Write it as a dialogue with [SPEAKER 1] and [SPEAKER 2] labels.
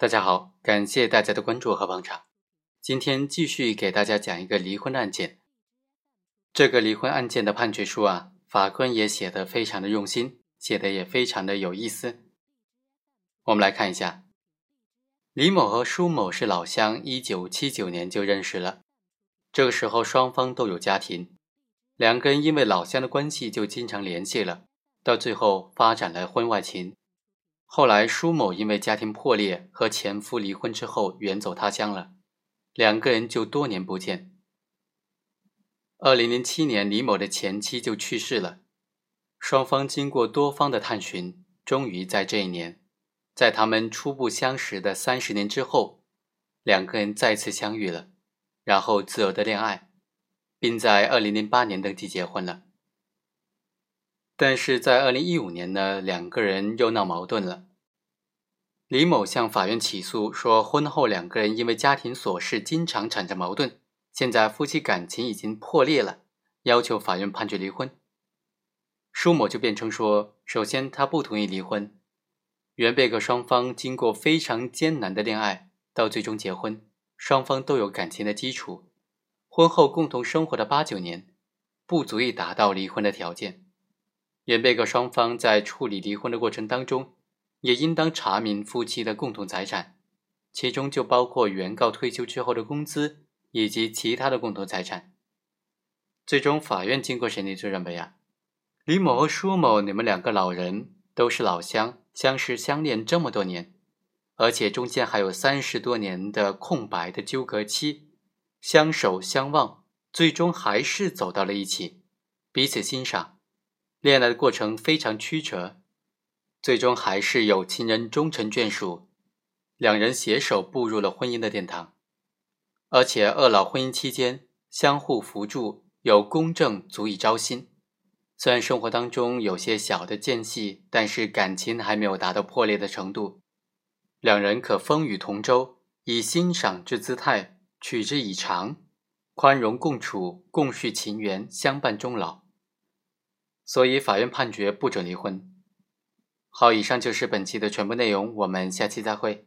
[SPEAKER 1] 大家好，感谢大家的关注和捧场。今天继续给大家讲一个离婚案件。这个离婚案件的判决书啊，法官也写的非常的用心，写的也非常的有意思。我们来看一下，李某和舒某是老乡，一九七九年就认识了。这个时候双方都有家庭，两个人因为老乡的关系就经常联系了，到最后发展了婚外情。后来，舒某因为家庭破裂和前夫离婚之后远走他乡了，两个人就多年不见。二零零七年，李某的前妻就去世了，双方经过多方的探寻，终于在这一年，在他们初步相识的三十年之后，两个人再次相遇了，然后自由的恋爱，并在二零零八年登记结婚了。但是在二零一五年呢，两个人又闹矛盾了。李某向法院起诉说，婚后两个人因为家庭琐事经常产生矛盾，现在夫妻感情已经破裂了，要求法院判决离婚。舒某就辩称说，首先他不同意离婚，原被告双方经过非常艰难的恋爱，到最终结婚，双方都有感情的基础，婚后共同生活的八九年，不足以达到离婚的条件。原被告双方在处理离婚的过程当中，也应当查明夫妻的共同财产，其中就包括原告退休之后的工资以及其他的共同财产。最终，法院经过审理就认为啊，李某和舒某你们两个老人都是老乡，相识相恋这么多年，而且中间还有三十多年的空白的纠葛期，相守相望，最终还是走到了一起，彼此欣赏。恋爱的过程非常曲折，最终还是有情人终成眷属，两人携手步入了婚姻的殿堂。而且二老婚姻期间相互扶助，有公正足以招心。虽然生活当中有些小的间隙，但是感情还没有达到破裂的程度。两人可风雨同舟，以欣赏之姿态取之以长，宽容共处，共续情缘，相伴终老。所以，法院判决不准离婚。好，以上就是本期的全部内容，我们下期再会。